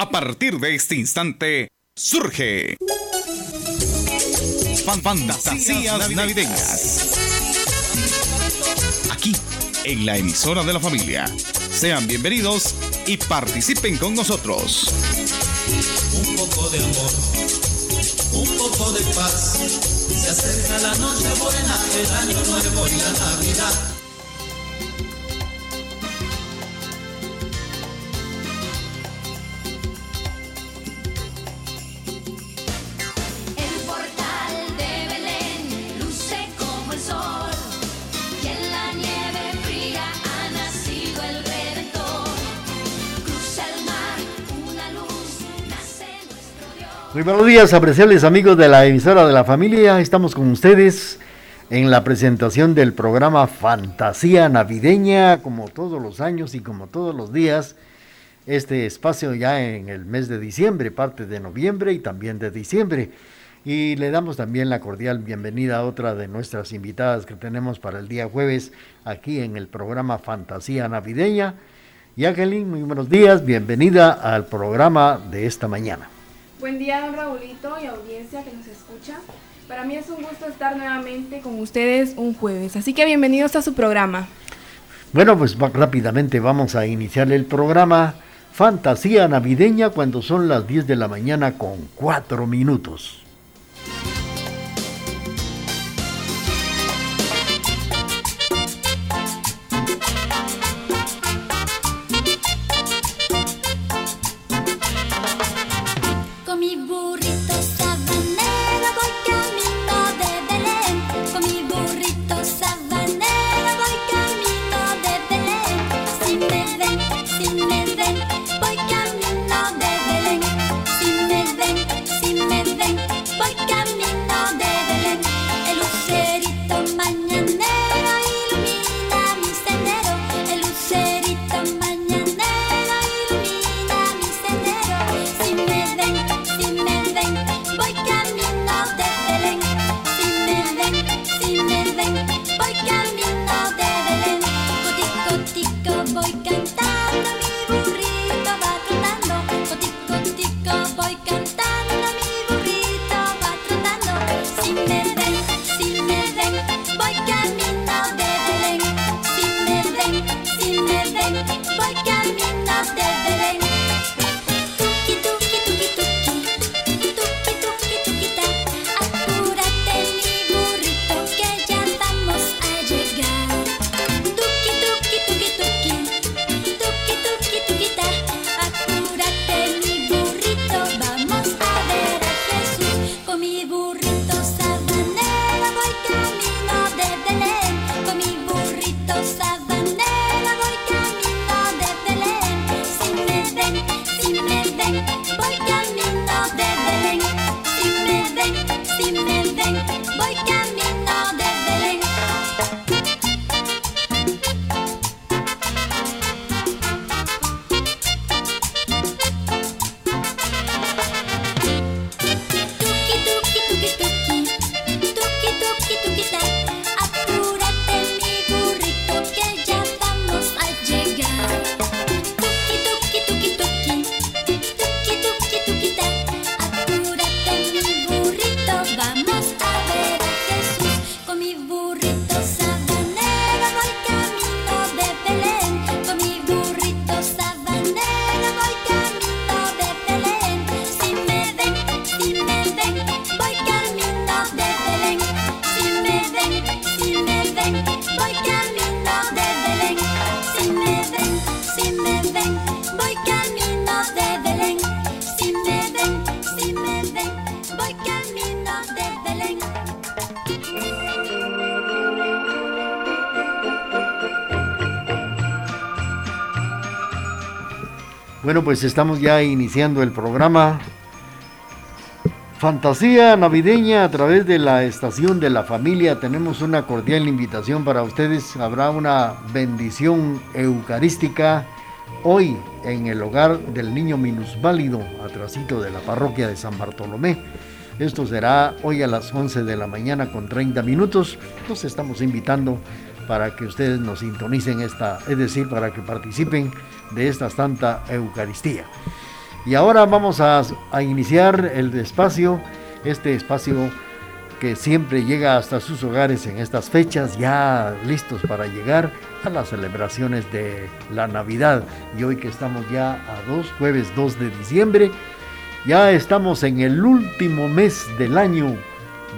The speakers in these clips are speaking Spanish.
A partir de este instante, surge Fan Fantasías Navideñas. Aquí, en la emisora de la familia. Sean bienvenidos y participen con nosotros. Un poco de amor, un poco de paz. Se acerca la noche buena, el año nuevo y la Navidad. Buenos días, apreciables amigos de la emisora de la familia. Estamos con ustedes en la presentación del programa Fantasía Navideña, como todos los años y como todos los días. Este espacio ya en el mes de diciembre, parte de noviembre y también de diciembre. Y le damos también la cordial bienvenida a otra de nuestras invitadas que tenemos para el día jueves aquí en el programa Fantasía Navideña. Jacqueline, muy buenos días, bienvenida al programa de esta mañana. Buen día, don Raulito y audiencia que nos escucha. Para mí es un gusto estar nuevamente con ustedes un jueves, así que bienvenidos a su programa. Bueno, pues rápidamente vamos a iniciar el programa Fantasía Navideña cuando son las 10 de la mañana con 4 minutos. Pues estamos ya iniciando el programa Fantasía Navideña a través de la estación de la familia. Tenemos una cordial invitación para ustedes. Habrá una bendición eucarística hoy en el hogar del niño minusválido, atrasito de la parroquia de San Bartolomé. Esto será hoy a las 11 de la mañana con 30 minutos. Los estamos invitando para que ustedes nos sintonicen esta, es decir, para que participen de esta santa Eucaristía. Y ahora vamos a, iniciar el espacio, este espacio que siempre llega hasta sus hogares en estas fechas, ya listos para llegar a las celebraciones de la Navidad. Y hoy que estamos ya a dos, jueves 2 de diciembre, ya estamos en el último mes del año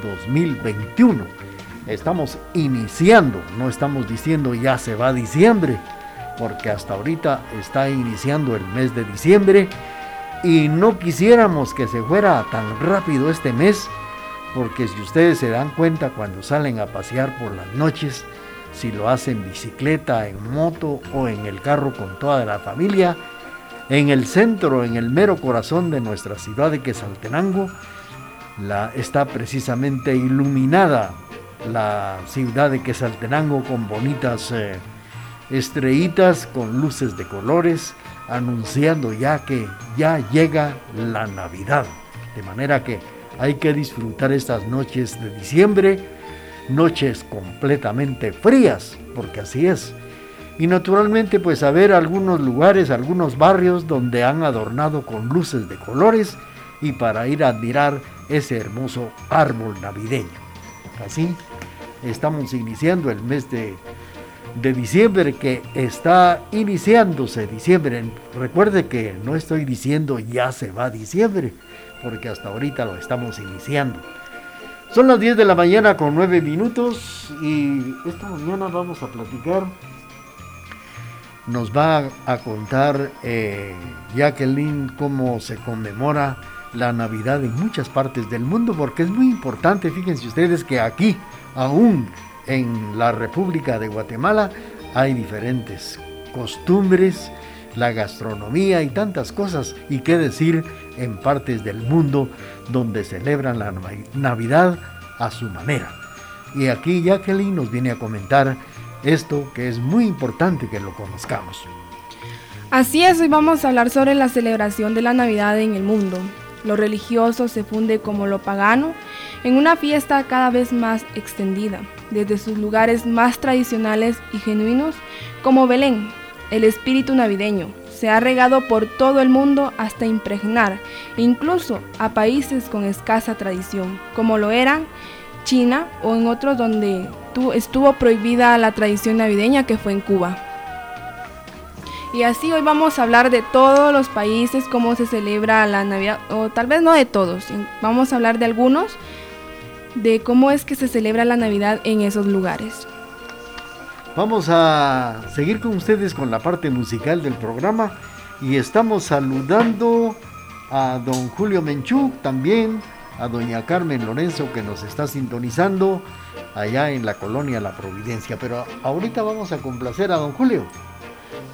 2021. Estamos iniciando, no estamos diciendo ya se va diciembre, porque hasta ahorita está iniciando el mes de diciembre y no quisiéramos que se fuera tan rápido este mes porque si ustedes se dan cuenta cuando salen a pasear por las noches, si lo hacen en bicicleta, en moto o en el carro con toda la familia, en el centro, en el mero corazón de nuestra ciudad de Quesaltenango, la, está precisamente iluminada la ciudad de Quesaltenango con bonitas eh, estrellitas, con luces de colores, anunciando ya que ya llega la Navidad. De manera que hay que disfrutar estas noches de diciembre, noches completamente frías, porque así es. Y naturalmente pues a ver algunos lugares, algunos barrios donde han adornado con luces de colores y para ir a admirar ese hermoso árbol navideño. Así estamos iniciando el mes de, de diciembre que está iniciándose diciembre. Recuerde que no estoy diciendo ya se va diciembre, porque hasta ahorita lo estamos iniciando. Son las 10 de la mañana con 9 minutos y esta mañana vamos a platicar. Nos va a contar eh, Jacqueline cómo se conmemora la Navidad en muchas partes del mundo, porque es muy importante, fíjense ustedes que aquí, aún en la República de Guatemala, hay diferentes costumbres, la gastronomía y tantas cosas, y qué decir en partes del mundo donde celebran la Navidad a su manera. Y aquí Jacqueline nos viene a comentar esto que es muy importante que lo conozcamos. Así es, hoy vamos a hablar sobre la celebración de la Navidad en el mundo. Lo religioso se funde como lo pagano en una fiesta cada vez más extendida, desde sus lugares más tradicionales y genuinos como Belén, el espíritu navideño, se ha regado por todo el mundo hasta impregnar, incluso a países con escasa tradición, como lo eran China o en otros donde estuvo prohibida la tradición navideña que fue en Cuba. Y así hoy vamos a hablar de todos los países, cómo se celebra la Navidad, o tal vez no de todos, vamos a hablar de algunos, de cómo es que se celebra la Navidad en esos lugares. Vamos a seguir con ustedes con la parte musical del programa y estamos saludando a don Julio Menchú, también a doña Carmen Lorenzo que nos está sintonizando allá en la colonia La Providencia. Pero ahorita vamos a complacer a don Julio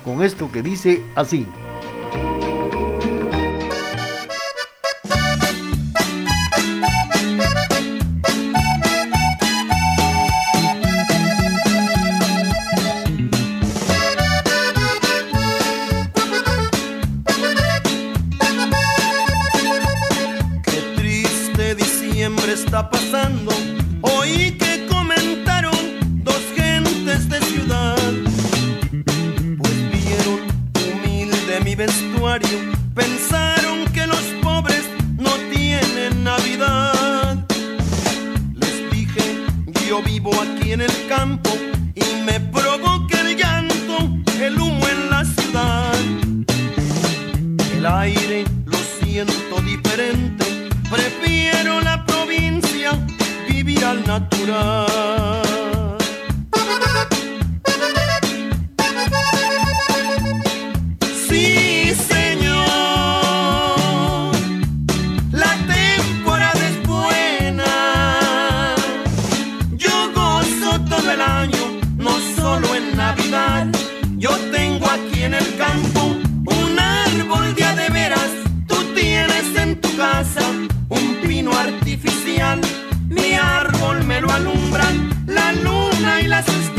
con esto que dice así. aquí en el campo y me provoca el llanto, el humo en la ciudad. El aire lo siento diferente, prefiero la provincia, vivir al natural. alumbran la luna y las estrellas.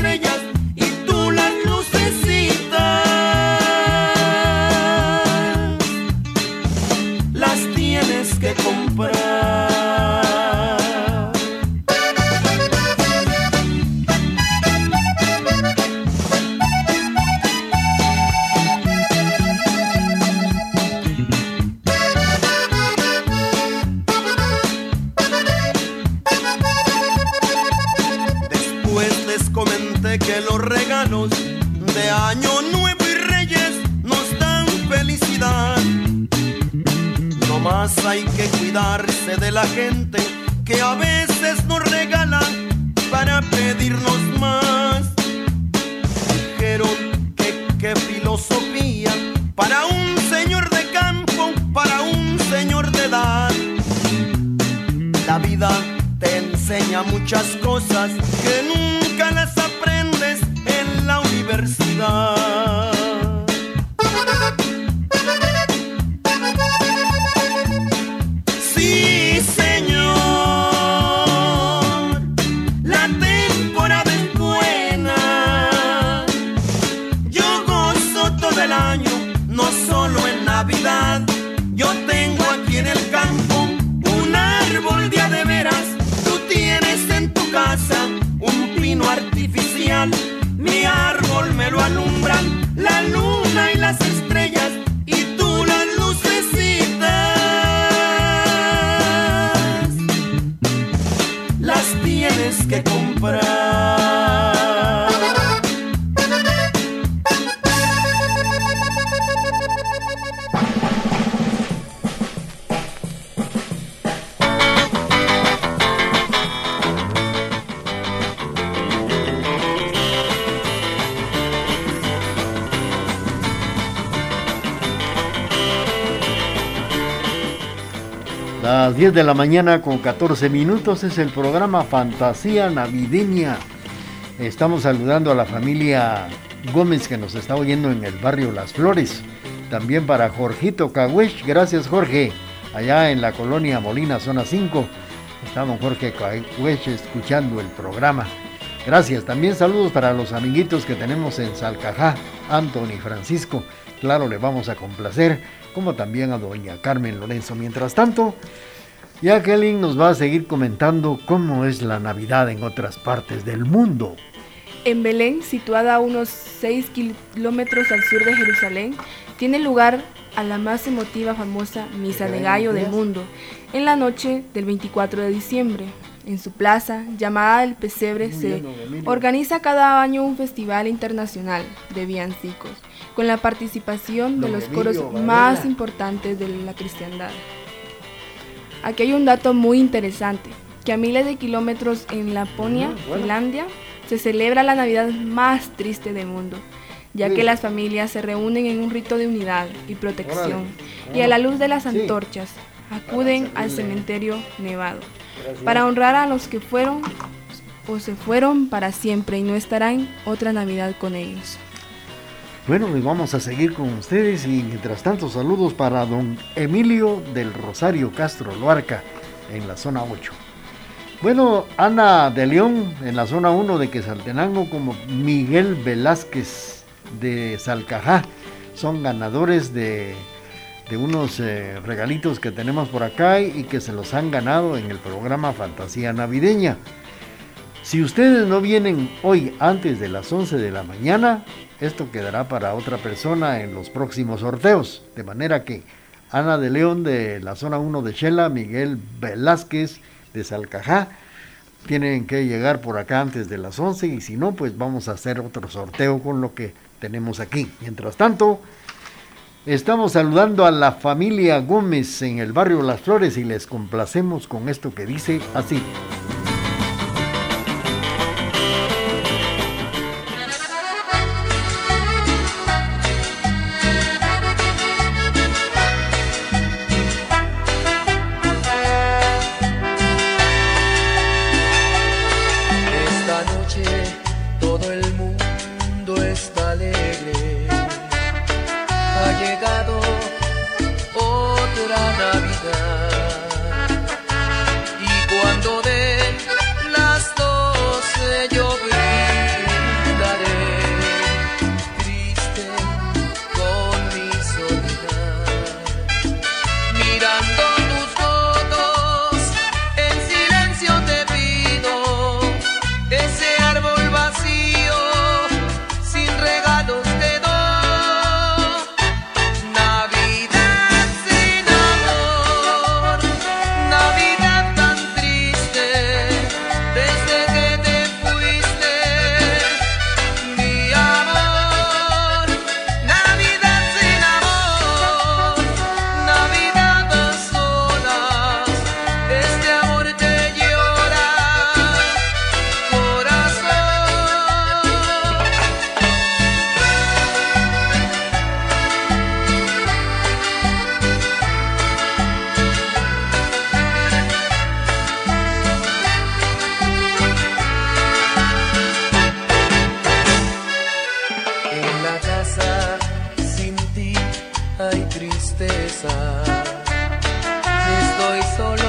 10 de la mañana con 14 minutos es el programa Fantasía Navideña. Estamos saludando a la familia Gómez que nos está oyendo en el barrio Las Flores. También para Jorgito Cahuech, gracias Jorge, allá en la colonia Molina, zona 5. Está don Jorge Cahuech escuchando el programa. Gracias. También saludos para los amiguitos que tenemos en Salcajá, Anthony Francisco. Claro, le vamos a complacer, como también a doña Carmen Lorenzo. Mientras tanto, Jacqueline nos va a seguir comentando cómo es la Navidad en otras partes del mundo. En Belén, situada a unos 6 kilómetros al sur de Jerusalén, tiene lugar a la más emotiva famosa Misa de Gallo del mundo, en la noche del 24 de diciembre. En su plaza, llamada El Pesebre, se organiza cada año un festival internacional de villancicos, con la participación de los coros más importantes de la cristiandad. Aquí hay un dato muy interesante, que a miles de kilómetros en Laponia, Finlandia, se celebra la Navidad más triste del mundo, ya que las familias se reúnen en un rito de unidad y protección, y a la luz de las antorchas acuden al cementerio nevado, para honrar a los que fueron o se fueron para siempre y no estarán otra Navidad con ellos. Bueno, y vamos a seguir con ustedes y mientras tanto saludos para don Emilio del Rosario Castro Loarca en la zona 8. Bueno, Ana de León en la zona 1 de Quesaltenango como Miguel Velázquez de Salcajá son ganadores de, de unos eh, regalitos que tenemos por acá y que se los han ganado en el programa Fantasía Navideña. Si ustedes no vienen hoy antes de las 11 de la mañana, esto quedará para otra persona en los próximos sorteos. De manera que Ana de León de la zona 1 de Shela, Miguel Velázquez de Salcajá, tienen que llegar por acá antes de las 11 y si no, pues vamos a hacer otro sorteo con lo que tenemos aquí. Mientras tanto, estamos saludando a la familia Gómez en el barrio Las Flores y les complacemos con esto que dice así. Estoy solo.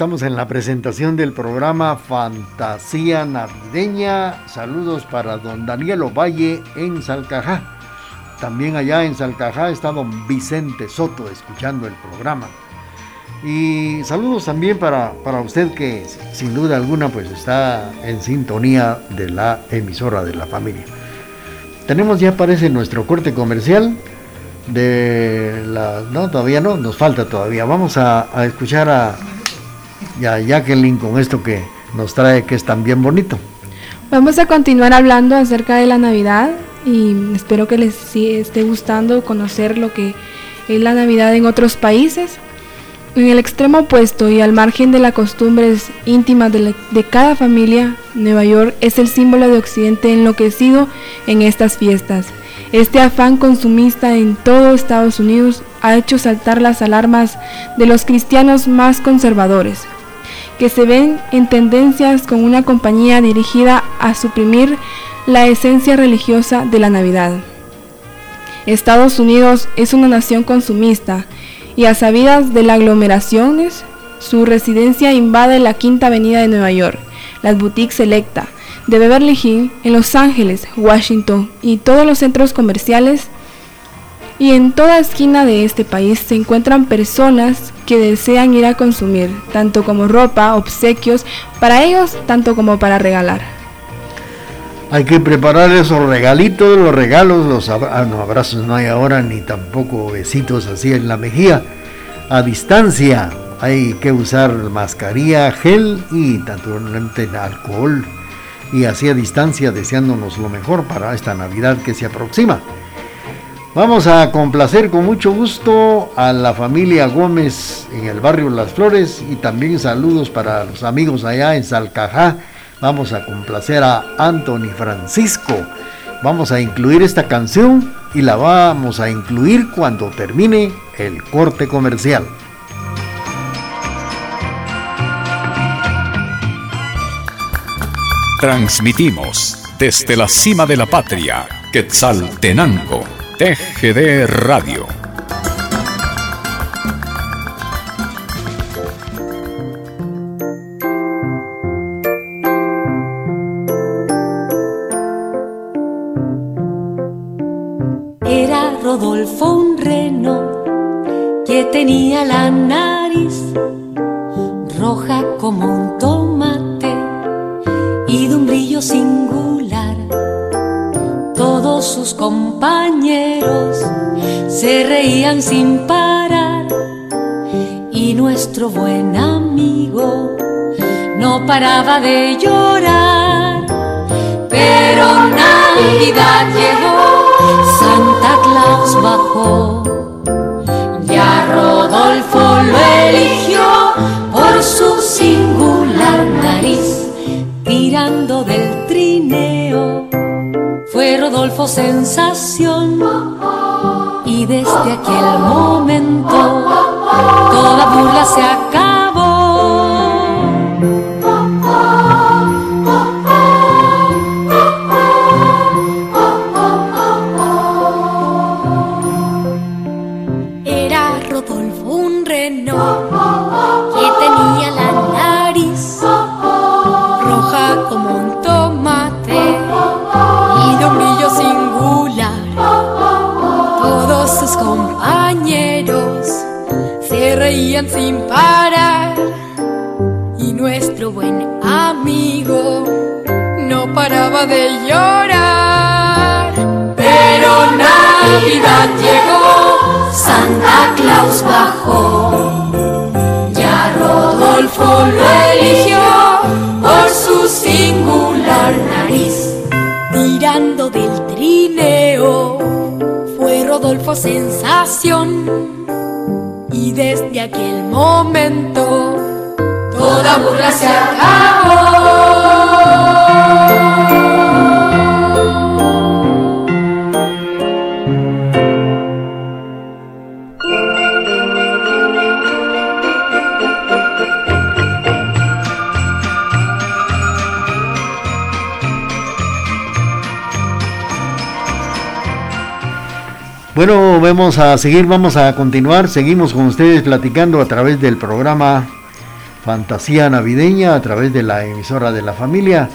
Estamos en la presentación del programa Fantasía Navideña. Saludos para don Daniel Ovalle en Salcajá. También allá en Salcajá está don Vicente Soto escuchando el programa. Y saludos también para, para usted que sin duda alguna pues está en sintonía de la emisora de la familia. Tenemos ya parece nuestro corte comercial de la... No, todavía no, nos falta todavía. Vamos a, a escuchar a, y a Jacqueline con esto que nos trae que es tan bien bonito. Vamos a continuar hablando acerca de la Navidad y espero que les sí esté gustando conocer lo que es la Navidad en otros países. En el extremo opuesto y al margen de las costumbres íntimas de, de cada familia, Nueva York es el símbolo de Occidente enloquecido en estas fiestas. Este afán consumista en todo Estados Unidos ha hecho saltar las alarmas de los cristianos más conservadores, que se ven en tendencias con una compañía dirigida a suprimir la esencia religiosa de la Navidad. Estados Unidos es una nación consumista y a sabidas de las aglomeraciones, su residencia invade la Quinta Avenida de Nueva York, las boutiques Selecta de Beverly Hills, en Los Ángeles, Washington y todos los centros comerciales y en toda esquina de este país se encuentran personas que desean ir a consumir, tanto como ropa, obsequios, para ellos, tanto como para regalar. Hay que preparar esos regalitos, los regalos, los ah, no, abrazos no hay ahora, ni tampoco besitos así en la mejilla. A distancia hay que usar mascarilla, gel y naturalmente alcohol. Y así a distancia deseándonos lo mejor para esta Navidad que se aproxima. Vamos a complacer con mucho gusto a la familia Gómez en el barrio Las Flores y también saludos para los amigos allá en Salcajá. Vamos a complacer a Anthony Francisco. Vamos a incluir esta canción y la vamos a incluir cuando termine el corte comercial. Transmitimos desde la cima de la patria, Quetzaltenango, TGD Radio. Era Rodolfo un reno que tenía la paraba de llorar. Pero Navidad llegó, Santa Claus bajó. Ya Rodolfo lo eligió por su singular nariz, tirando del trineo. Fue Rodolfo sensación y desde aquel momento toda burla se acabó. De llorar. Pero Navidad llegó, Santa Claus bajó. Ya Rodolfo lo eligió por su singular nariz. Tirando del trineo, fue Rodolfo sensación. Y desde aquel momento, toda burla se acabó. Bueno, vamos a seguir, vamos a continuar. Seguimos con ustedes platicando a través del programa Fantasía Navideña, a través de la emisora de la familia.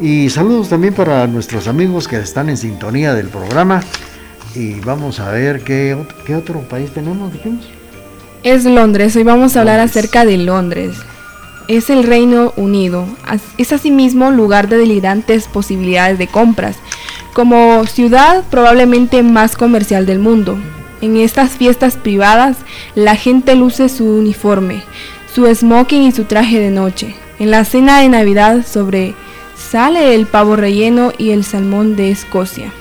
Y saludos también para nuestros amigos que están en sintonía del programa. Y vamos a ver qué, qué otro país tenemos, dijimos. Es Londres, hoy vamos a hablar Londres. acerca de Londres. Es el Reino Unido. Es asimismo lugar de delirantes posibilidades de compras, como ciudad probablemente más comercial del mundo. En estas fiestas privadas, la gente luce su uniforme, su smoking y su traje de noche. En la cena de Navidad sobre sale el pavo relleno y el salmón de Escocia.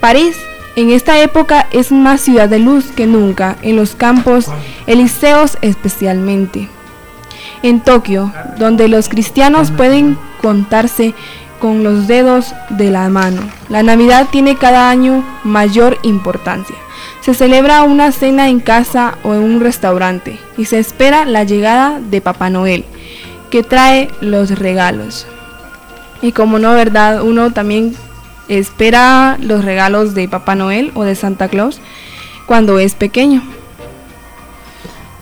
París en esta época es más ciudad de luz que nunca, en los campos elíseos especialmente. En Tokio, donde los cristianos pueden contarse con los dedos de la mano, la Navidad tiene cada año mayor importancia. Se celebra una cena en casa o en un restaurante y se espera la llegada de Papá Noel, que trae los regalos. Y como no, ¿verdad? Uno también espera los regalos de Papá Noel o de Santa Claus cuando es pequeño.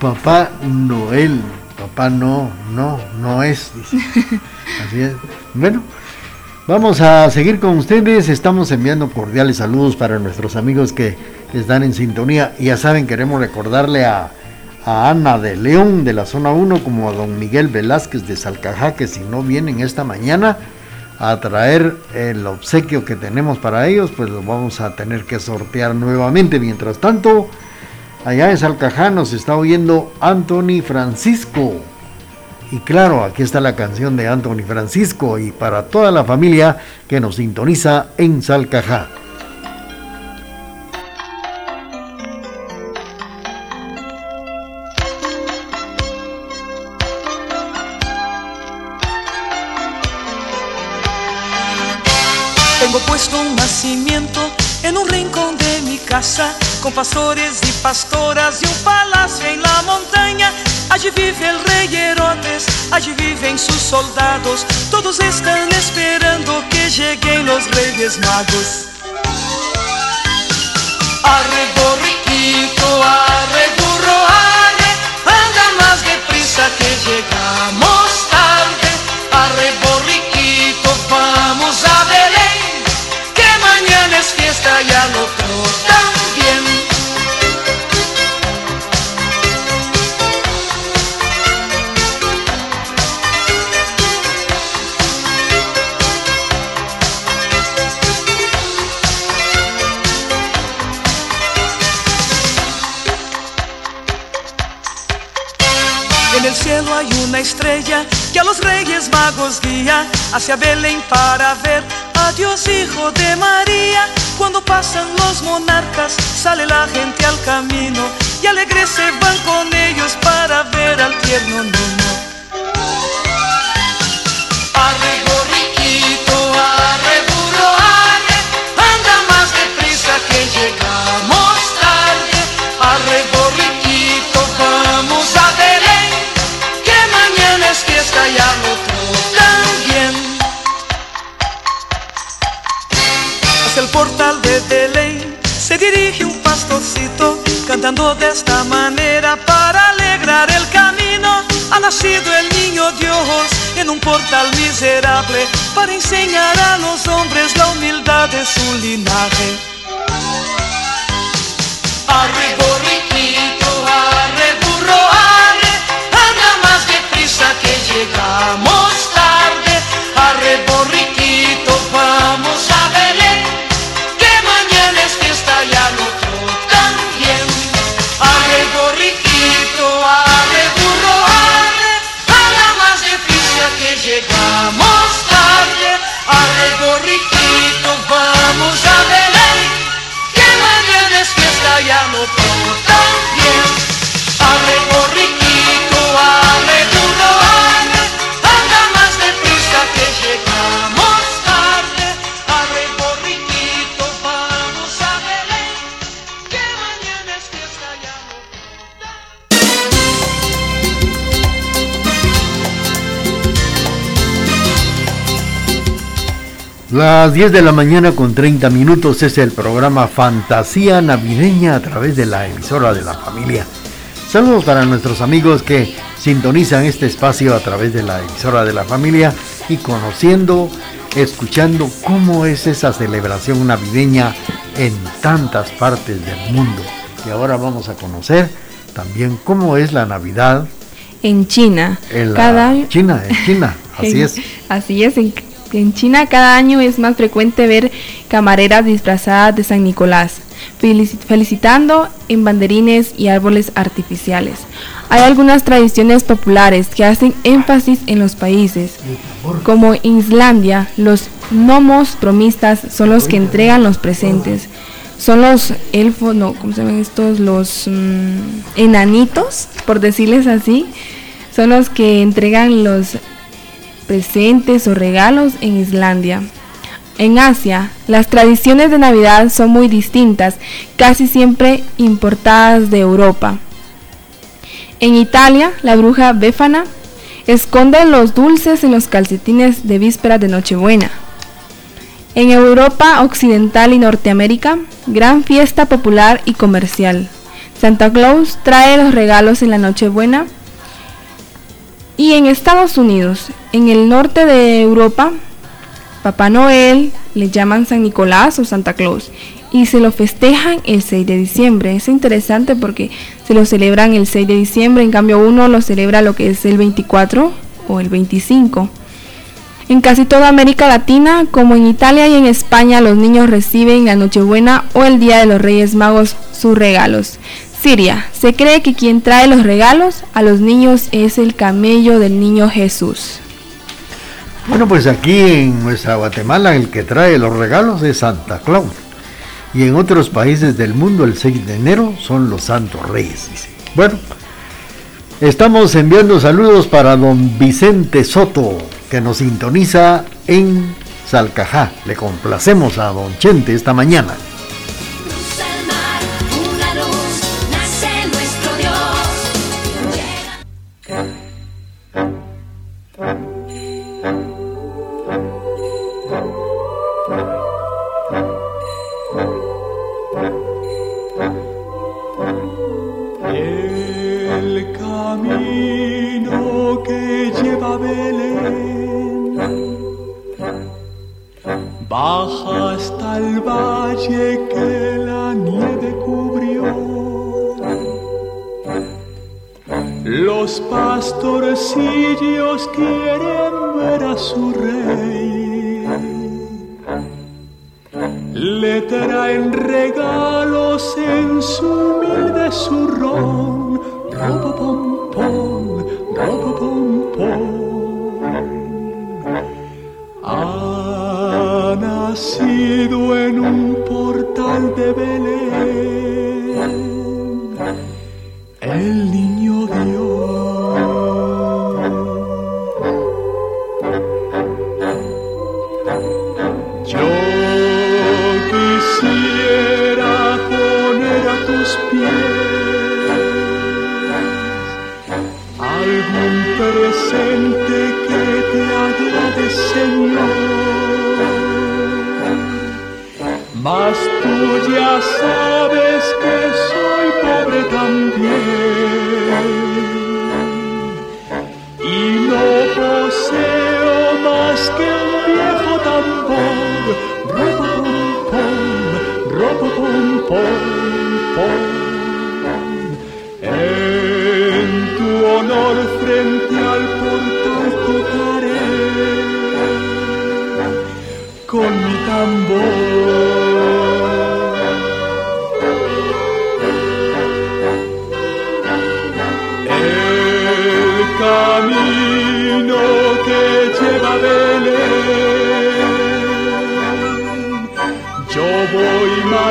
Papá Noel. Papá no, no, no es. dice. Así es. Bueno, vamos a seguir con ustedes. Estamos enviando cordiales saludos para nuestros amigos que están en sintonía. Ya saben, queremos recordarle a, a Ana de León de la zona 1 como a don Miguel Velázquez de Salcajá que si no vienen esta mañana a traer el obsequio que tenemos para ellos, pues lo vamos a tener que sortear nuevamente. Mientras tanto, allá en Salcajá nos está oyendo Anthony Francisco. Y claro, aquí está la canción de Anthony Francisco y para toda la familia que nos sintoniza en Salcajá. Tengo puesto un nacimiento en un rincón de mi casa, con pastores y pastoras y un palacio en la montaña. Allí vive el rey Herodes, allí viven sus soldados, todos están esperando que lleguen los reyes magos. Arre borriquito, arre burro, arre, anda más deprisa que llegamos tarde. Arre borriquito, vamos a Belén, que mañana es fiesta y al otro también. Estrella que a los reyes magos guía hacia Belén para ver a Dios Hijo de María. Cuando pasan los monarcas, sale la gente al camino y alegres se van con ellos para ver al tierno niño. portal de Belén se dirige un pastorcito cantando de esta manera para alegrar el camino. Ha nacido el niño Dios en un portal miserable para enseñar a los hombres la humildad de su linaje. Arre borriquito, arre burro, arre, anda más deprisa que llegamos. Las 10 de la mañana con 30 minutos es el programa Fantasía Navideña a través de la emisora de la familia. Saludos para nuestros amigos que sintonizan este espacio a través de la emisora de la familia y conociendo, escuchando cómo es esa celebración navideña en tantas partes del mundo. Y ahora vamos a conocer también cómo es la Navidad En China, en la cada año- China, en China, así es. Así es, en, en China cada año es más frecuente ver camareras disfrazadas de San Nicolás, felici- felicitando en banderines y árboles artificiales. Hay algunas tradiciones populares que hacen énfasis en los países, como Islandia, los gnomos bromistas son los que entregan los presentes. Son los elfos, no, ¿cómo se llaman estos? Los mm, enanitos, por decirles así. Son los que entregan los presentes o regalos en Islandia. En Asia, las tradiciones de Navidad son muy distintas, casi siempre importadas de Europa. En Italia, la bruja Befana esconde los dulces en los calcetines de víspera de Nochebuena. En Europa Occidental y Norteamérica, gran fiesta popular y comercial. Santa Claus trae los regalos en la Nochebuena y en Estados Unidos, en el norte de Europa, Papá Noel le llaman San Nicolás o Santa Claus y se lo festejan el 6 de diciembre. Es interesante porque se lo celebran el 6 de diciembre, en cambio uno lo celebra lo que es el 24 o el 25. En casi toda América Latina, como en Italia y en España, los niños reciben la Nochebuena o el Día de los Reyes Magos sus regalos. Siria, se cree que quien trae los regalos a los niños es el camello del niño Jesús. Bueno, pues aquí en nuestra Guatemala el que trae los regalos es Santa Claus. Y en otros países del mundo el 6 de enero son los Santos Reyes. dice. Bueno, estamos enviando saludos para don Vicente Soto, que nos sintoniza en Salcajá. Le complacemos a don Chente esta mañana.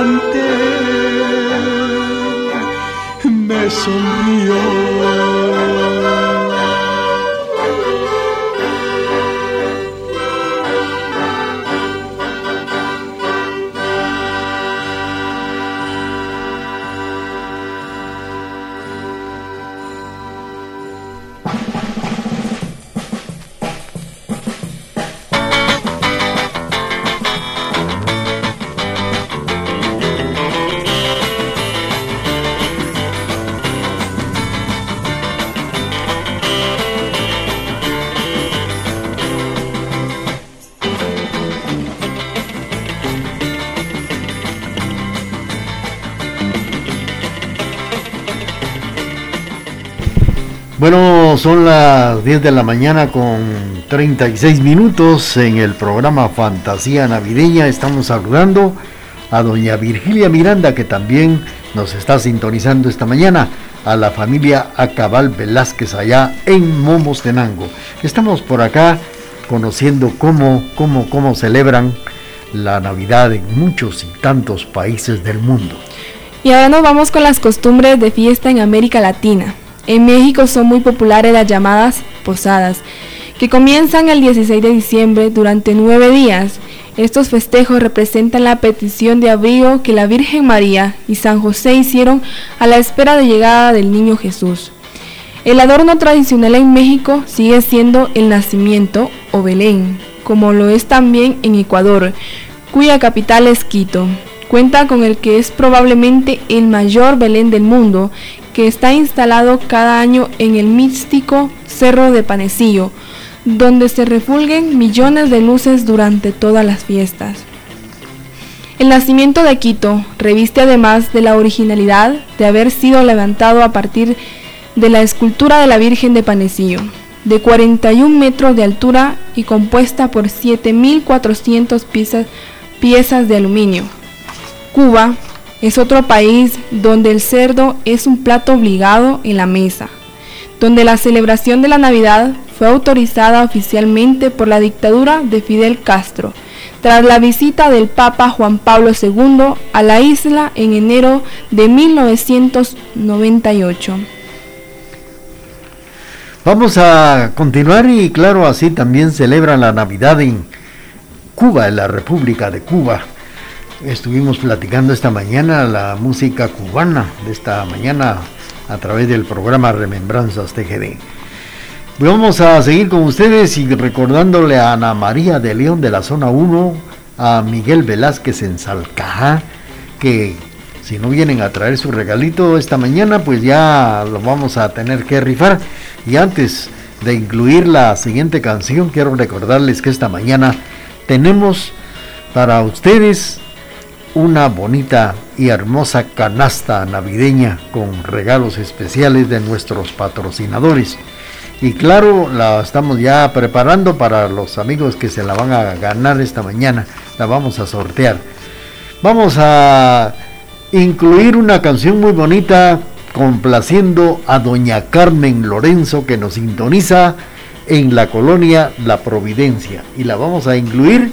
tocando ante él, me sonrió. Son las 10 de la mañana con 36 minutos en el programa Fantasía Navideña. Estamos saludando a doña Virgilia Miranda que también nos está sintonizando esta mañana, a la familia Acabal Velázquez allá en Momostenango. Estamos por acá conociendo cómo, cómo, cómo celebran la Navidad en muchos y tantos países del mundo. Y ahora nos vamos con las costumbres de fiesta en América Latina. En México son muy populares las llamadas posadas, que comienzan el 16 de diciembre durante nueve días. Estos festejos representan la petición de abrigo que la Virgen María y San José hicieron a la espera de llegada del niño Jesús. El adorno tradicional en México sigue siendo el nacimiento o Belén, como lo es también en Ecuador, cuya capital es Quito. Cuenta con el que es probablemente el mayor Belén del mundo, que está instalado cada año en el místico Cerro de Panecillo, donde se refulguen millones de luces durante todas las fiestas. El nacimiento de Quito reviste además de la originalidad de haber sido levantado a partir de la escultura de la Virgen de Panecillo, de 41 metros de altura y compuesta por 7.400 piezas, piezas de aluminio. Cuba es otro país donde el cerdo es un plato obligado en la mesa, donde la celebración de la Navidad fue autorizada oficialmente por la dictadura de Fidel Castro, tras la visita del Papa Juan Pablo II a la isla en enero de 1998. Vamos a continuar y claro, así también celebran la Navidad en Cuba, en la República de Cuba. Estuvimos platicando esta mañana la música cubana de esta mañana a través del programa Remembranzas TGD. Vamos a seguir con ustedes y recordándole a Ana María de León de la zona 1, a Miguel Velázquez en Salcajá, que si no vienen a traer su regalito esta mañana, pues ya lo vamos a tener que rifar. Y antes de incluir la siguiente canción, quiero recordarles que esta mañana tenemos para ustedes una bonita y hermosa canasta navideña con regalos especiales de nuestros patrocinadores. Y claro, la estamos ya preparando para los amigos que se la van a ganar esta mañana. La vamos a sortear. Vamos a incluir una canción muy bonita complaciendo a doña Carmen Lorenzo que nos sintoniza en la colonia La Providencia. Y la vamos a incluir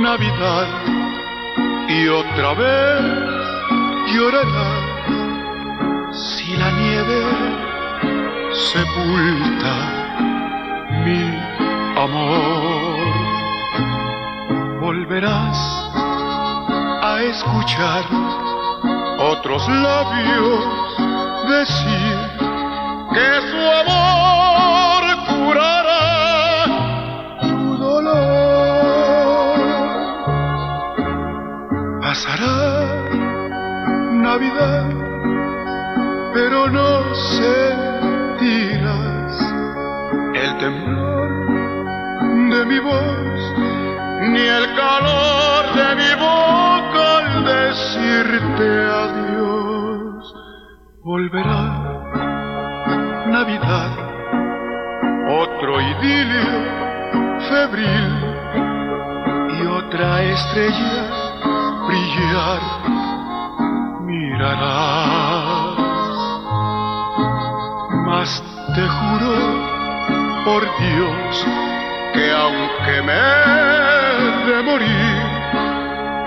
Navidad y otra vez llorará si la nieve sepulta mi amor. Volverás a escuchar otros labios decir que su amor curará Pasará Navidad, pero no sentirás el temblor de mi voz, ni el calor de mi boca al decirte adiós. Volverá Navidad, otro idilio febril y otra estrella mirarás. Mas te juro por Dios que aunque me he de morir,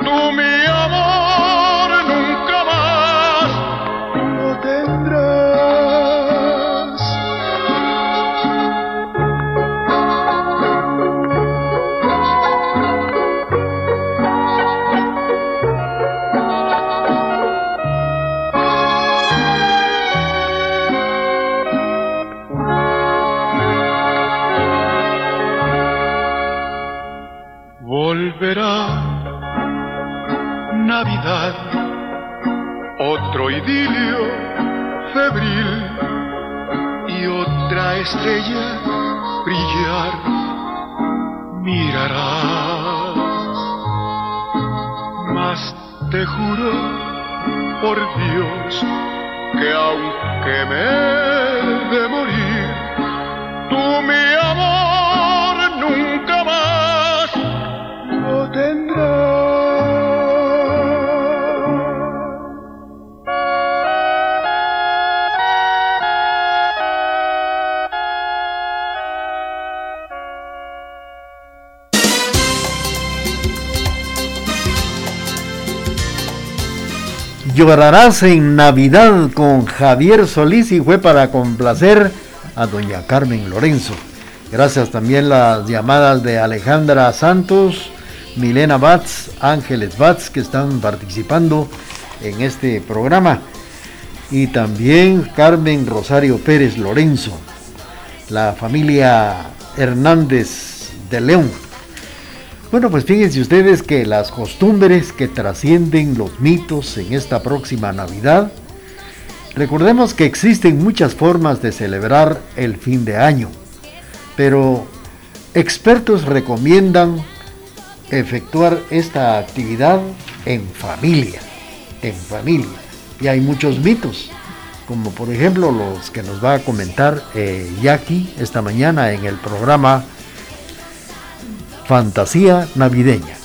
tú mi amor otro idilio febril y otra estrella brillar mirarás. Mas te juro por Dios que aunque me he de morir, tú mi Llorarás en Navidad con Javier Solís y fue para complacer a doña Carmen Lorenzo. Gracias también las llamadas de Alejandra Santos, Milena Batz, Ángeles Batz que están participando en este programa. Y también Carmen Rosario Pérez Lorenzo, la familia Hernández de León. Bueno, pues fíjense ustedes que las costumbres que trascienden los mitos en esta próxima Navidad, recordemos que existen muchas formas de celebrar el fin de año, pero expertos recomiendan efectuar esta actividad en familia, en familia. Y hay muchos mitos, como por ejemplo los que nos va a comentar eh, Jackie esta mañana en el programa Fantasía Navideña.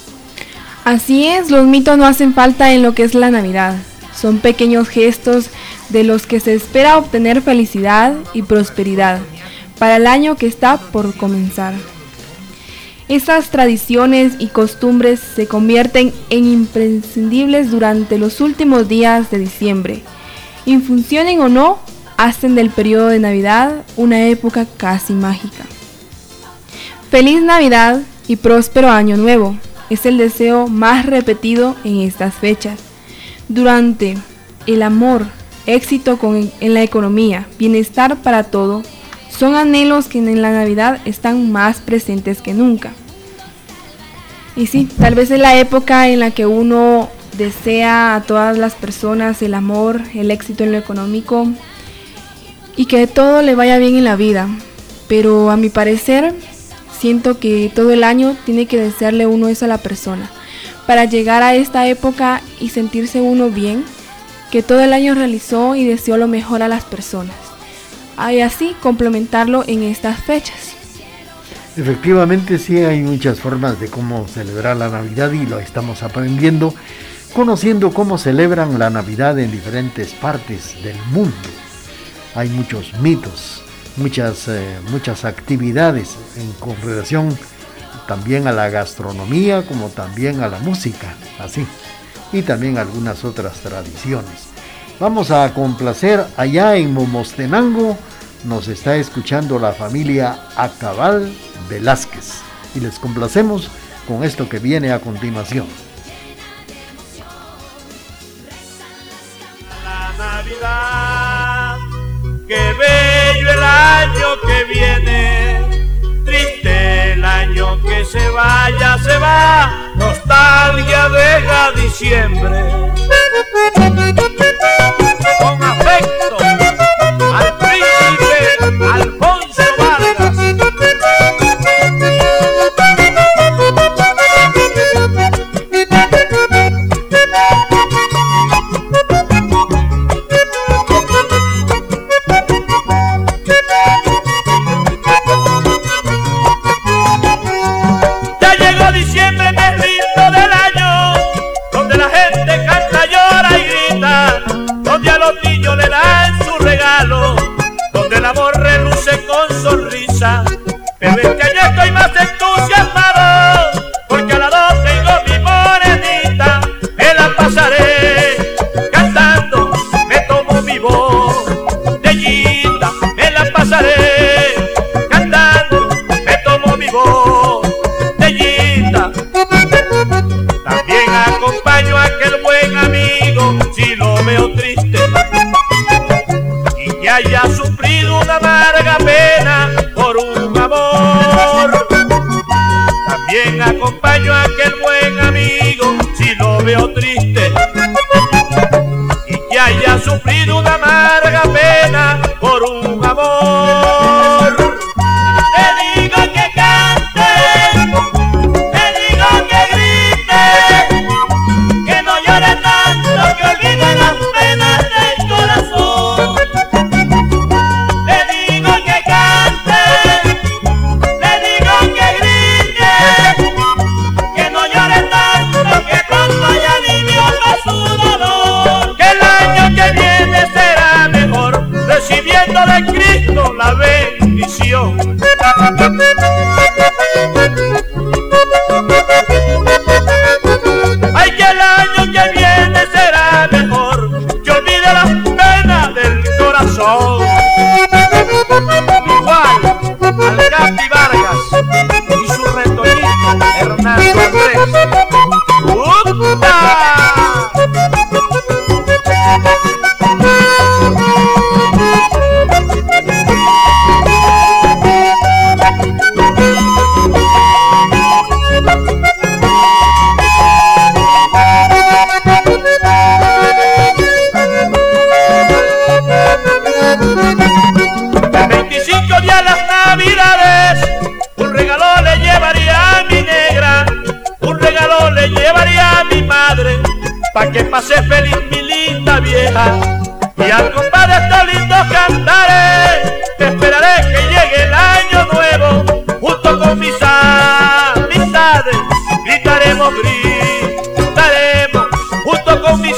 Así es, los mitos no hacen falta en lo que es la Navidad. Son pequeños gestos de los que se espera obtener felicidad y prosperidad para el año que está por comenzar. Estas tradiciones y costumbres se convierten en imprescindibles durante los últimos días de diciembre. Y funcionen o no, hacen del periodo de Navidad una época casi mágica. Feliz Navidad y próspero año nuevo es el deseo más repetido en estas fechas. Durante el amor, éxito en la economía, bienestar para todo, son anhelos que en la Navidad están más presentes que nunca. Y sí, tal vez es la época en la que uno desea a todas las personas el amor, el éxito en lo económico y que todo le vaya bien en la vida. Pero a mi parecer, siento que todo el año tiene que desearle uno eso a la persona. Para llegar a esta época y sentirse uno bien, que todo el año realizó y deseó lo mejor a las personas. Y así complementarlo en estas fechas. Efectivamente sí hay muchas formas de cómo celebrar la Navidad y lo estamos aprendiendo, conociendo cómo celebran la Navidad en diferentes partes del mundo. Hay muchos mitos, muchas, eh, muchas actividades en, con relación también a la gastronomía como también a la música, así, y también algunas otras tradiciones. Vamos a complacer allá en Momostenango, nos está escuchando la familia Acabal Velázquez y les complacemos con esto que viene a continuación. Qué bello el año que viene, triste el año que se vaya, se va, nostalgia deja diciembre. Pero este año estoy más entusiasmado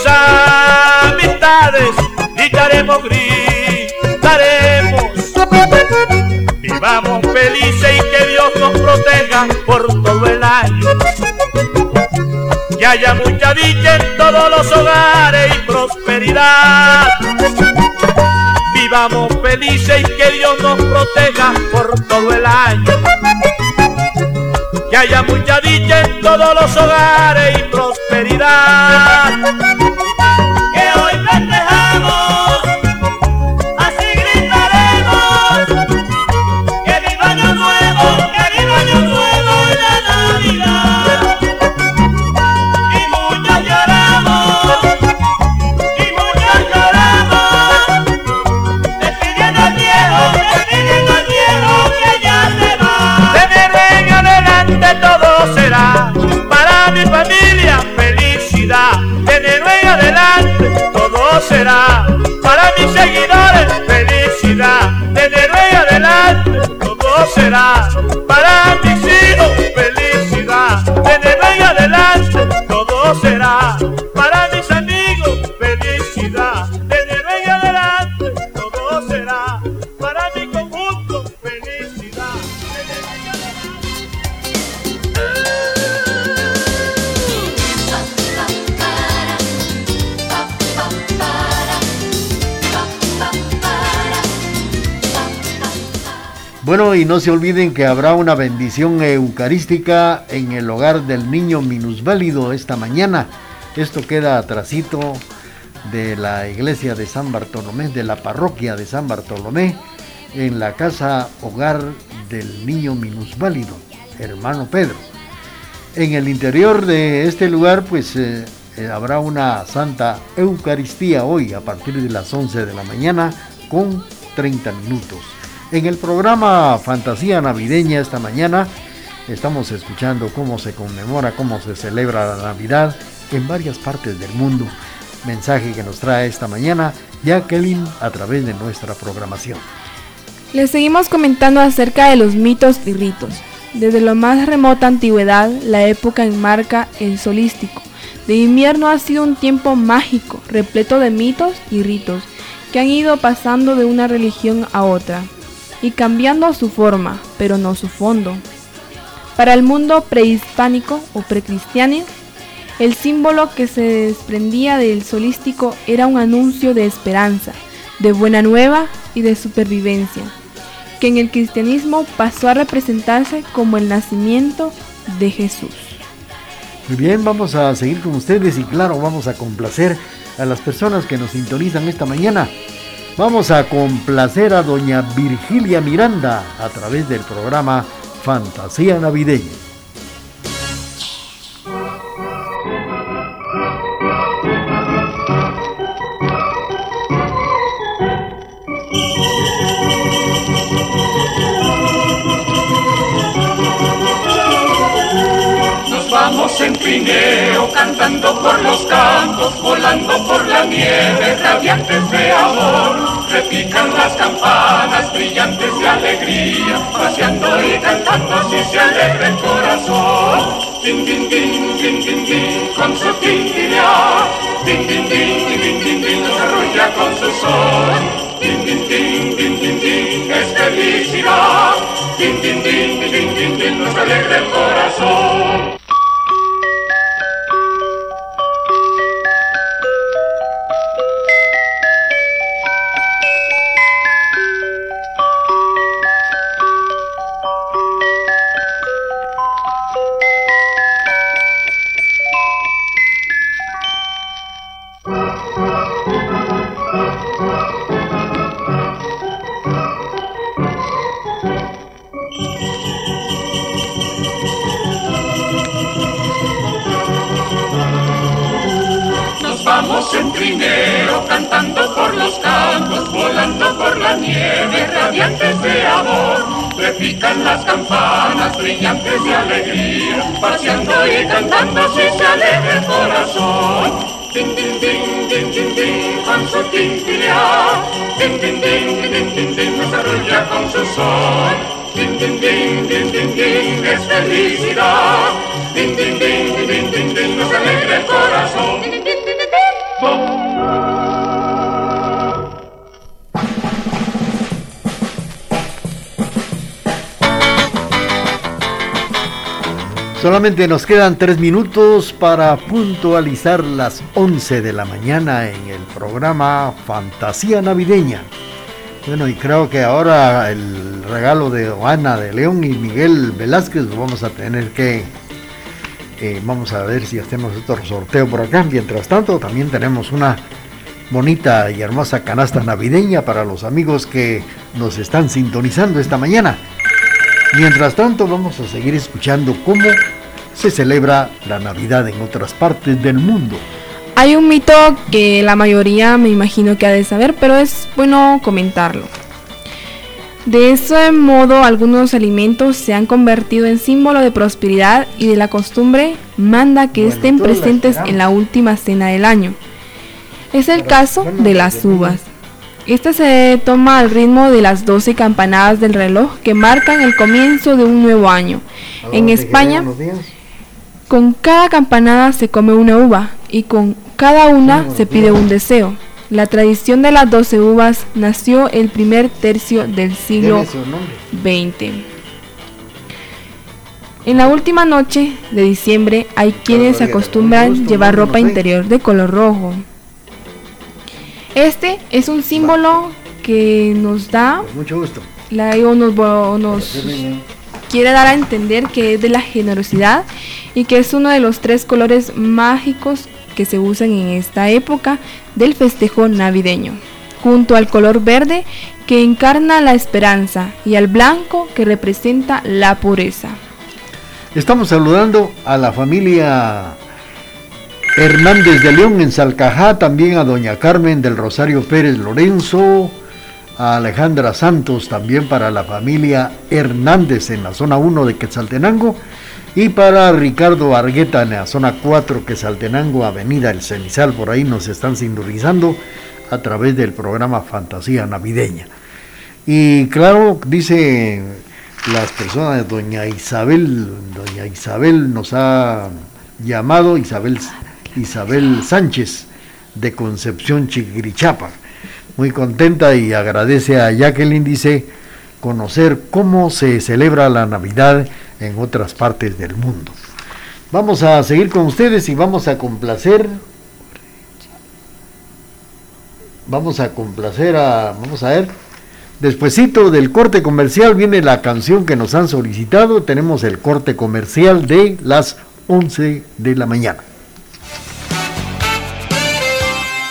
amistades, gritaremos, gritaremos. Vivamos felices y que Dios nos proteja por todo el año. Que haya mucha dicha en todos los hogares y prosperidad. Vivamos felices y que Dios nos proteja por todo el año. Que haya mucha dicha en todos los hogares y prosperidad. Que Bueno, y no se olviden que habrá una bendición eucarística en el hogar del niño minusválido esta mañana. Esto queda atrasito de la iglesia de San Bartolomé, de la parroquia de San Bartolomé, en la casa hogar del niño minusválido, hermano Pedro. En el interior de este lugar, pues eh, eh, habrá una santa Eucaristía hoy a partir de las 11 de la mañana con 30 minutos. En el programa Fantasía Navideña esta mañana estamos escuchando cómo se conmemora, cómo se celebra la Navidad en varias partes del mundo. Mensaje que nos trae esta mañana Jacqueline a través de nuestra programación. Les seguimos comentando acerca de los mitos y ritos. Desde la más remota antigüedad, la época enmarca el solístico. De invierno ha sido un tiempo mágico, repleto de mitos y ritos, que han ido pasando de una religión a otra. Y cambiando su forma, pero no su fondo. Para el mundo prehispánico o precristiano, el símbolo que se desprendía del solístico era un anuncio de esperanza, de buena nueva y de supervivencia, que en el cristianismo pasó a representarse como el nacimiento de Jesús. Muy bien, vamos a seguir con ustedes y claro, vamos a complacer a las personas que nos sintonizan esta mañana. Vamos a complacer a doña Virgilia Miranda a través del programa Fantasía Navideña. En trineo, cantando por los campos, volando por la nieve, radiantes de amor. Repican las campanas, brillantes de alegría, paseando y cantando así se alegra el corazón. Din, din, din, din, din, din, con su tintinear. Din, din, din, din, din, din, din, nos arrulla con su sol. Din, din, din, din, din, din, es felicidad. Din, din, din, din, din, din, nos alegra el corazón. Vamos en trineo, cantando por los campos, volando por la nieve, radiantes de amor. Repican las campanas, brillantes de alegría, paseando y cantando así se alegra el corazón. Din, din, din, din, din, din, con su tintinear. Din, din, din, din, din, din, din, nos arrulla con su sol. Din, din, din, din, din, din, es felicidad. Din, din, din, din, din, din, nos alegra el corazón. Solamente nos quedan tres minutos para puntualizar las 11 de la mañana en el programa Fantasía Navideña. Bueno, y creo que ahora el regalo de Ana de León y Miguel Velázquez lo vamos a tener que... vamos a ver si hacemos otro sorteo por acá. Mientras tanto, también tenemos una bonita y hermosa canasta navideña para los amigos que nos están sintonizando esta mañana. Mientras tanto, vamos a seguir escuchando cómo se celebra la Navidad en otras partes del mundo. Hay un mito que la mayoría me imagino que ha de saber, pero es bueno comentarlo. De ese modo, algunos alimentos se han convertido en símbolo de prosperidad y de la costumbre manda que Bueno, estén presentes en la última cena del año. Es el caso de las uvas. Este se toma al ritmo de las 12 campanadas del reloj que marcan el comienzo de un nuevo año. En España, con cada campanada se come una uva y con cada una se pide un deseo. La tradición de las 12 uvas nació el primer tercio del siglo. XX. En la última noche de diciembre hay quienes acostumbran llevar ropa interior de color rojo. Este es un símbolo que nos da Mucho gusto. la, o nos, o nos quiere dar a entender que es de la generosidad y que es uno de los tres colores mágicos que se usan en esta época del festejo navideño, junto al color verde que encarna la esperanza y al blanco que representa la pureza. Estamos saludando a la familia Hernández de León en Salcajá, también a doña Carmen del Rosario Pérez Lorenzo, a Alejandra Santos también para la familia Hernández en la zona 1 de Quetzaltenango y para Ricardo Argueta en la zona 4 Quetzaltenango, Avenida El Cenizal, por ahí nos están sintonizando a través del programa Fantasía Navideña. Y claro, dice las personas, doña Isabel, doña Isabel nos ha llamado, Isabel, Isabel Sánchez de Concepción Chiquirichapa. Muy contenta y agradece a Jacqueline, dice, conocer cómo se celebra la Navidad en otras partes del mundo. Vamos a seguir con ustedes y vamos a complacer. Vamos a complacer a. Vamos a ver. Despuésito del corte comercial viene la canción que nos han solicitado. Tenemos el corte comercial de las 11 de la mañana.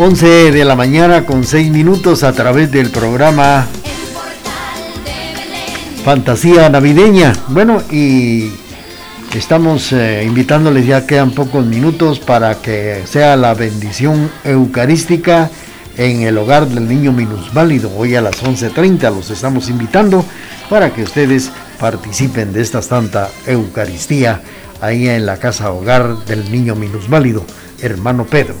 Once de la mañana con seis minutos a través del programa Fantasía Navideña. Bueno, y estamos eh, invitándoles, ya quedan pocos minutos para que sea la bendición eucarística en el hogar del niño minusválido. Hoy a las 11.30 los estamos invitando para que ustedes participen de esta santa Eucaristía ahí en la casa hogar del niño minusválido, hermano Pedro.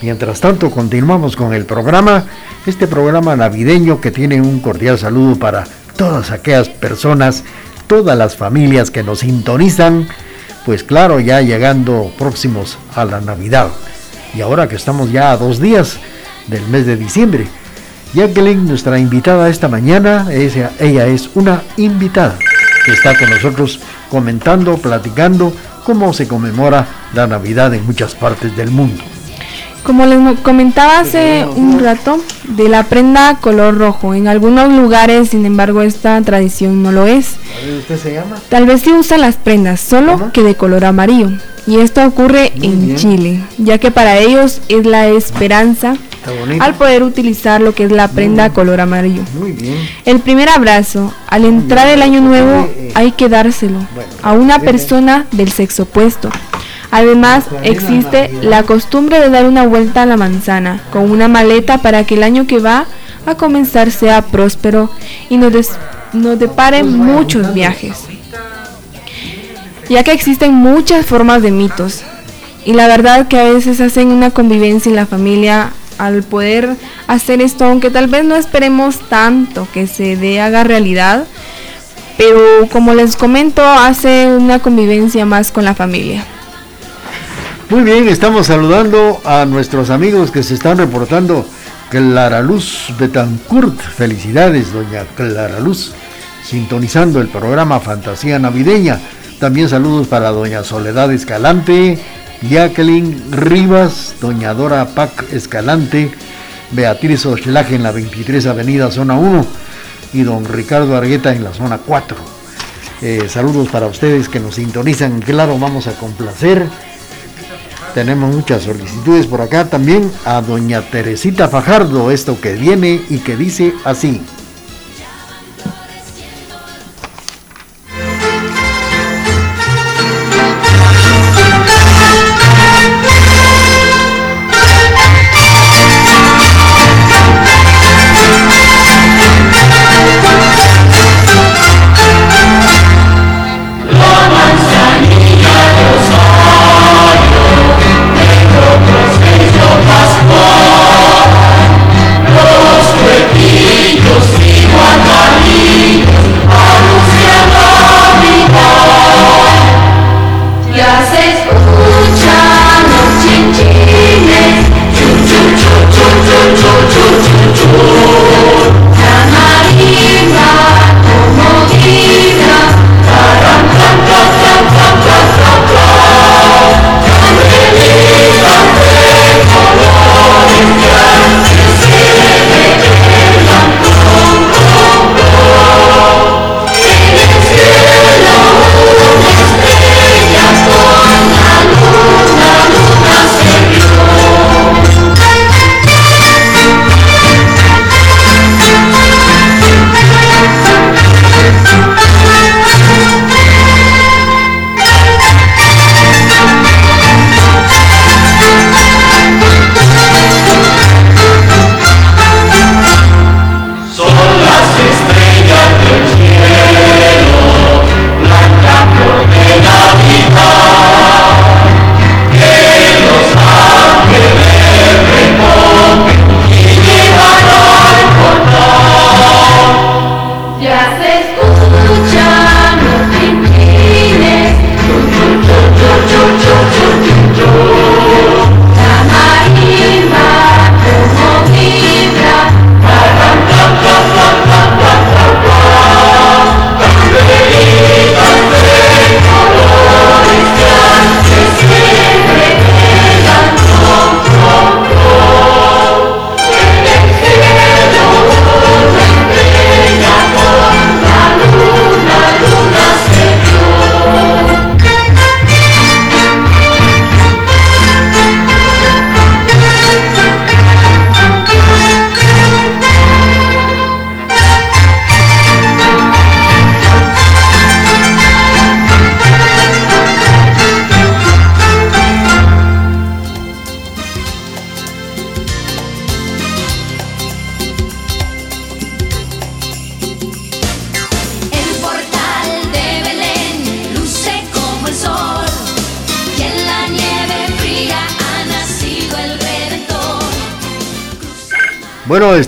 Mientras tanto, continuamos con el programa, este programa navideño que tiene un cordial saludo para todas aquellas personas, todas las familias que nos sintonizan, pues claro, ya llegando próximos a la Navidad. Y ahora que estamos ya a dos días del mes de diciembre, Jacqueline, nuestra invitada esta mañana, ella, ella es una invitada que está con nosotros comentando, platicando cómo se conmemora la Navidad en muchas partes del mundo. Como les comentaba hace un rato, de la prenda color rojo. En algunos lugares, sin embargo, esta tradición no lo es. ¿Usted se llama? Tal vez sí usan las prendas, solo que de color amarillo. Y esto ocurre en bien. Chile, ya que para ellos es la esperanza al poder utilizar lo que es la prenda color amarillo. Muy bien. El primer abrazo, al entrar el año nuevo, hay que dárselo a una persona del sexo opuesto. Además, existe la costumbre de dar una vuelta a la manzana con una maleta para que el año que va a comenzar sea próspero y nos, des- nos depare muchos viajes. Ya que existen muchas formas de mitos y la verdad que a veces hacen una convivencia en la familia al poder hacer esto, aunque tal vez no esperemos tanto que se dé haga realidad, pero como les comento, hace una convivencia más con la familia. Muy bien, estamos saludando a nuestros amigos que se están reportando. Clara Luz Betancourt, felicidades, doña Clara Luz, sintonizando el programa Fantasía Navideña. También saludos para doña Soledad Escalante, Jacqueline Rivas, doña Dora Pac Escalante, Beatriz Oslaje en la 23 Avenida Zona 1 y don Ricardo Argueta en la Zona 4. Eh, saludos para ustedes que nos sintonizan. Claro, vamos a complacer. Tenemos muchas solicitudes por acá también a doña Teresita Fajardo, esto que viene y que dice así.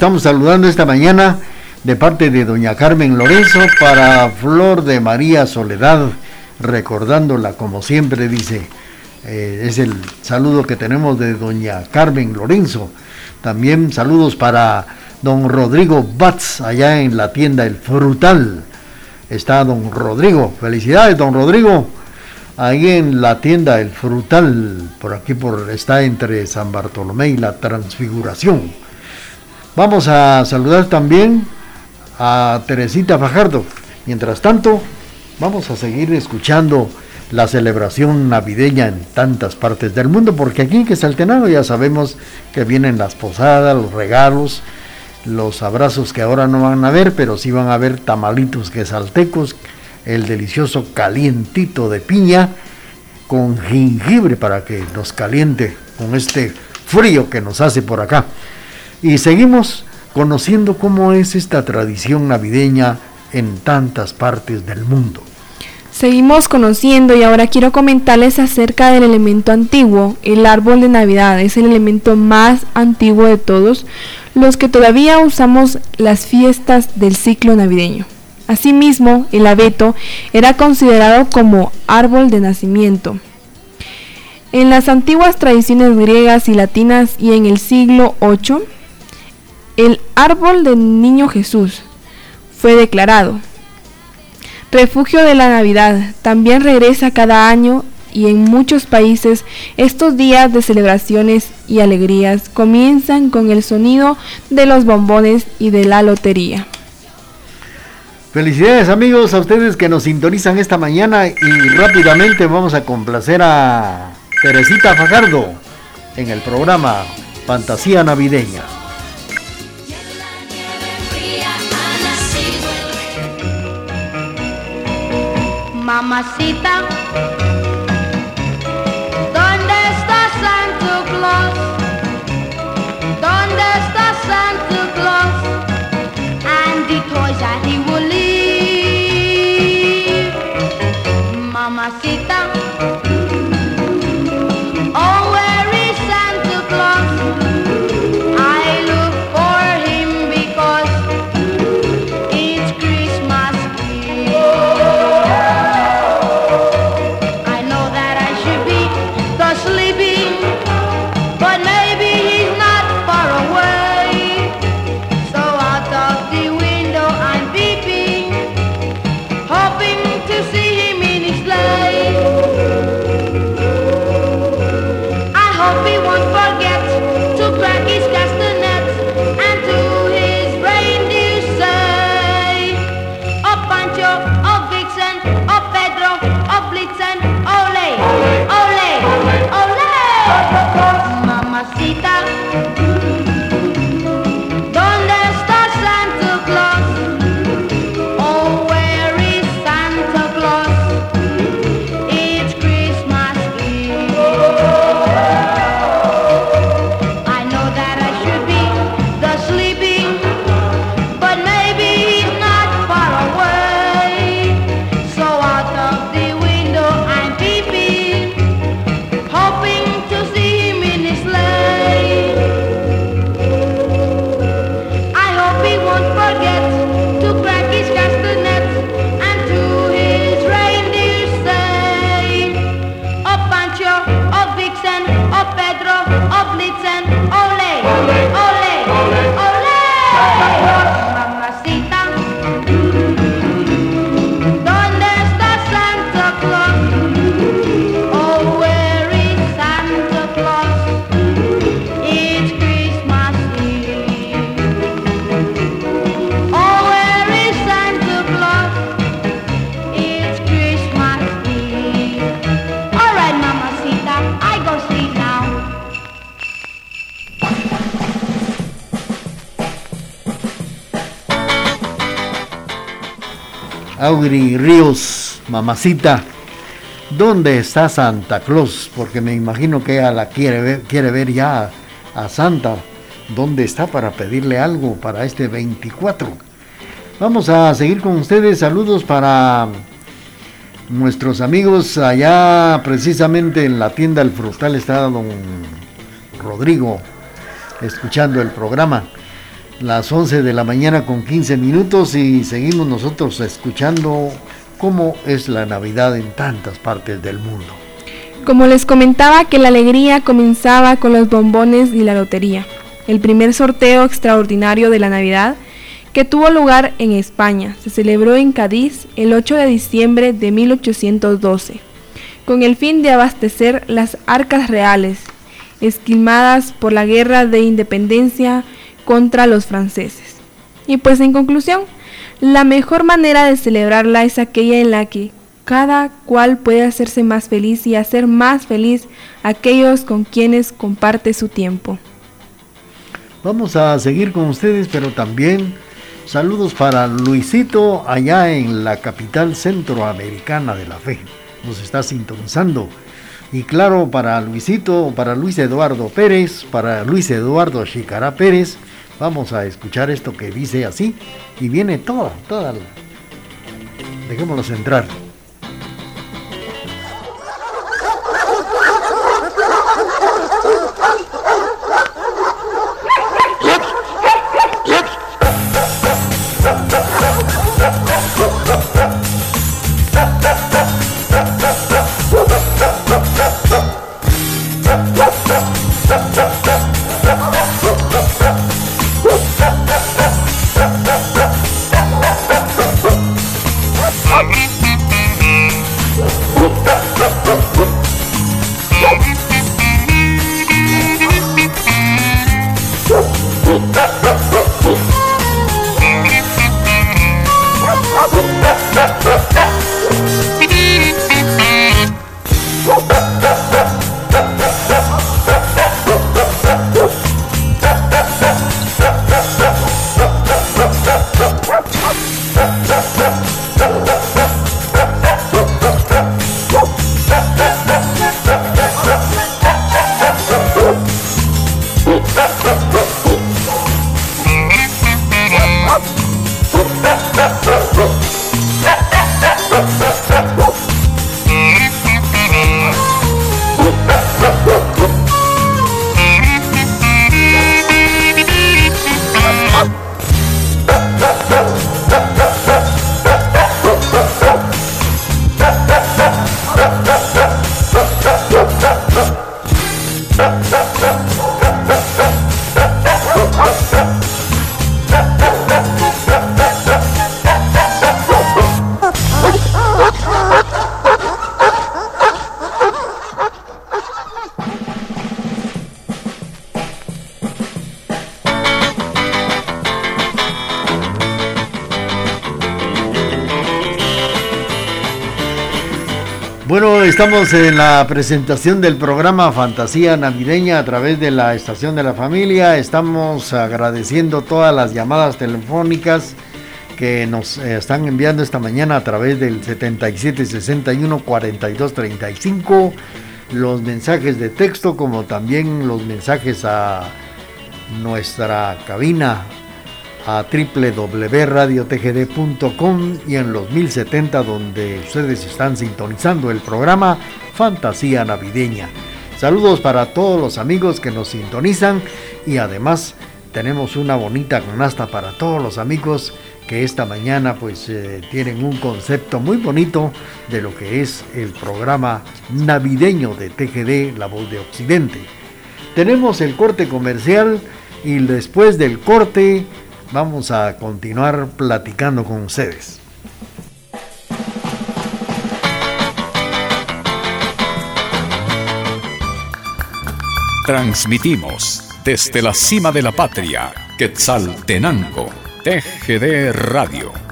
Estamos saludando esta mañana de parte de doña Carmen Lorenzo para Flor de María Soledad, recordándola como siempre dice. eh, es el saludo que tenemos de doña Carmen Lorenzo. También saludos para don Rodrigo Batz, allá en la tienda El Frutal. Está don Rodrigo. Felicidades, don Rodrigo. Ahí en la tienda El Frutal, por aquí por, está entre San Bartolomé y la Transfiguración. Vamos a saludar también a Teresita Fajardo. Mientras tanto, vamos a seguir escuchando la celebración navideña en tantas partes del mundo, porque aquí en Quesaltenango ya sabemos que vienen las posadas, los regalos, los abrazos que ahora no van a ver, pero sí van a ver tamalitos quesaltecos, el delicioso calientito de piña con jengibre para que nos caliente con este frío que nos hace por acá. Y seguimos conociendo cómo es esta tradición navideña en tantas partes del mundo. Seguimos conociendo y ahora quiero comentarles acerca del elemento antiguo. El árbol de Navidad es el elemento más antiguo de todos los que todavía usamos las fiestas del ciclo navideño. Asimismo, el abeto era considerado como árbol de nacimiento. En las antiguas tradiciones griegas y latinas y en el siglo VIII, el árbol del niño Jesús fue declarado refugio de la Navidad. También regresa cada año y en muchos países estos días de celebraciones y alegrías comienzan con el sonido de los bombones y de la lotería. Felicidades amigos a ustedes que nos sintonizan esta mañana y rápidamente vamos a complacer a Teresita Fajardo en el programa Fantasía Navideña. Mamacita, mamacita, ¿dónde está Santa Claus? Porque me imagino que ella la quiere ver, quiere ver ya a Santa. ¿Dónde está para pedirle algo para este 24? Vamos a seguir con ustedes. Saludos para nuestros amigos allá precisamente en la tienda El Frutal está don Rodrigo escuchando el programa. las 11 de la mañana con 15 minutos y seguimos nosotros escuchando cómo es la Navidad en tantas partes del mundo. Como les comentaba que la alegría comenzaba con los bombones y la lotería, el primer sorteo extraordinario de la Navidad que tuvo lugar en España se celebró en Cádiz el 8 de diciembre de 1812, con el fin de abastecer las arcas reales, esquilmadas por la guerra de independencia contra los franceses. Y pues en conclusión, la mejor manera de celebrarla es aquella en la que cada cual puede hacerse más feliz y hacer más feliz a aquellos con quienes comparte su tiempo. Vamos a seguir con ustedes, pero también saludos para Luisito allá en la capital centroamericana de la fe. Nos está sintonizando. Y claro, para Luisito, para Luis Eduardo Pérez, para Luis Eduardo Chicará Pérez, vamos a escuchar esto que dice así. Y viene toda, toda. la- Dejémoslos entrar. Estamos en la presentación del programa Fantasía Navideña a través de la Estación de la Familia. Estamos agradeciendo todas las llamadas telefónicas que nos eh, están enviando esta mañana a través del 7761 4235, los mensajes de texto como también los mensajes a nuestra cabina a www.radiotgd.com y en los 1070 donde ustedes están sintonizando el programa Fantasía Navideña. Saludos para todos los amigos que nos sintonizan y además tenemos una bonita canasta para todos los amigos que esta mañana pues eh, tienen un concepto muy bonito de lo que es el programa navideño de TGD La Voz de Occidente. Tenemos el corte comercial y después del corte vamos a continuar platicando con ustedes. Transmitimos desde la cima de la patria, Quetzaltenango, TGD Radio